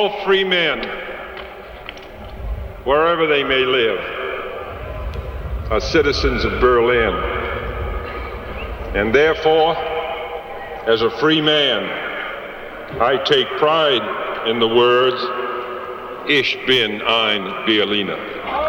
all free men, wherever they may live, are citizens of Berlin. And therefore, as a free man, I take pride in the words, Ich bin ein Berliner.